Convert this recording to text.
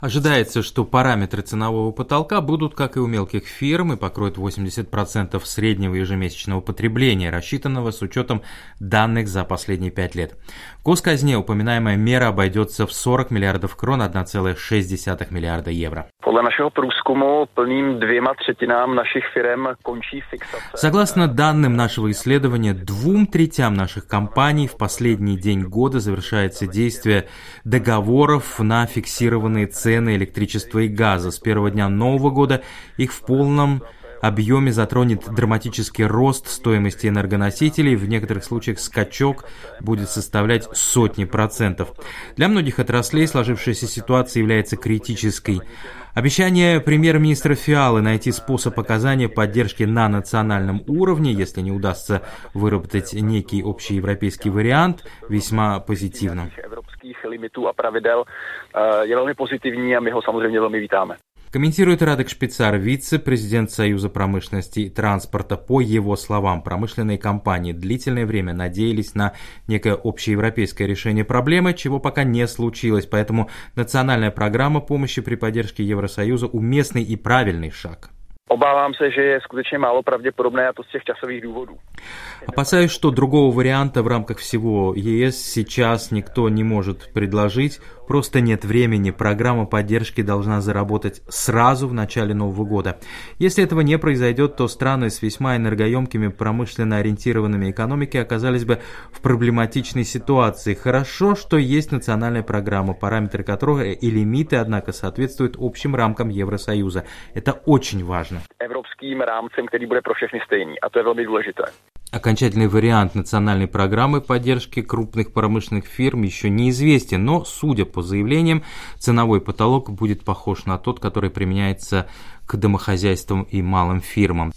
Ожидается, что параметры ценового потолка будут, как и у мелких фирм, и покроют 80% среднего ежемесячного потребления, рассчитанного с учетом данных за последние пять лет. В госказне упоминаемая мера обойдется в 40 миллиардов крон, 1,6 миллиарда евро. Согласно данным нашего исследования, двум третям наших компаний в последний день года завершается действие договоров на фиксированные цены электричества и газа. С первого дня Нового года их в полном объеме затронет драматический рост стоимости энергоносителей, в некоторых случаях скачок будет составлять сотни процентов. Для многих отраслей сложившаяся ситуация является критической. Обещание премьер-министра Фиалы найти способ оказания поддержки на национальном уровне, если не удастся выработать некий общий европейский вариант, весьма позитивно limitů a pravidel je velmi pozitivní a my ho samozřejmě velmi vítáme. Комментирует Радек Шпицар, вице-президент Союза промышленности и транспорта. По его словам, промышленные компании длительное время надеялись на некое общеевропейское решение проблемы, чего пока не случилось. Поэтому национальная программа помощи при поддержке Евросоюза уместный и правильный шаг. Obávám se, že je skutečně málo pravděpodobné a to z těch časových důvodů. Опасаюсь, что другого варианта в рамках всего ЕС сейчас никто не может предложить. Просто нет времени. Программа поддержки должна заработать сразу в начале Нового года. Если этого не произойдет, то страны с весьма энергоемкими промышленно ориентированными экономики оказались бы в проблематичной ситуации. Хорошо, что есть национальная программа, параметры которой и лимиты, однако, соответствуют общим рамкам Евросоюза. Это очень важно. Evropským rámcem, který bude pro všechny stejný. A to je velmi důležité. Окончательный вариант национальной программы поддержки крупных промышленных фирм еще неизвестен, но, судя по заявлениям, ценовой потолок будет похож на тот, который применяется к домохозяйствам и малым фирмам.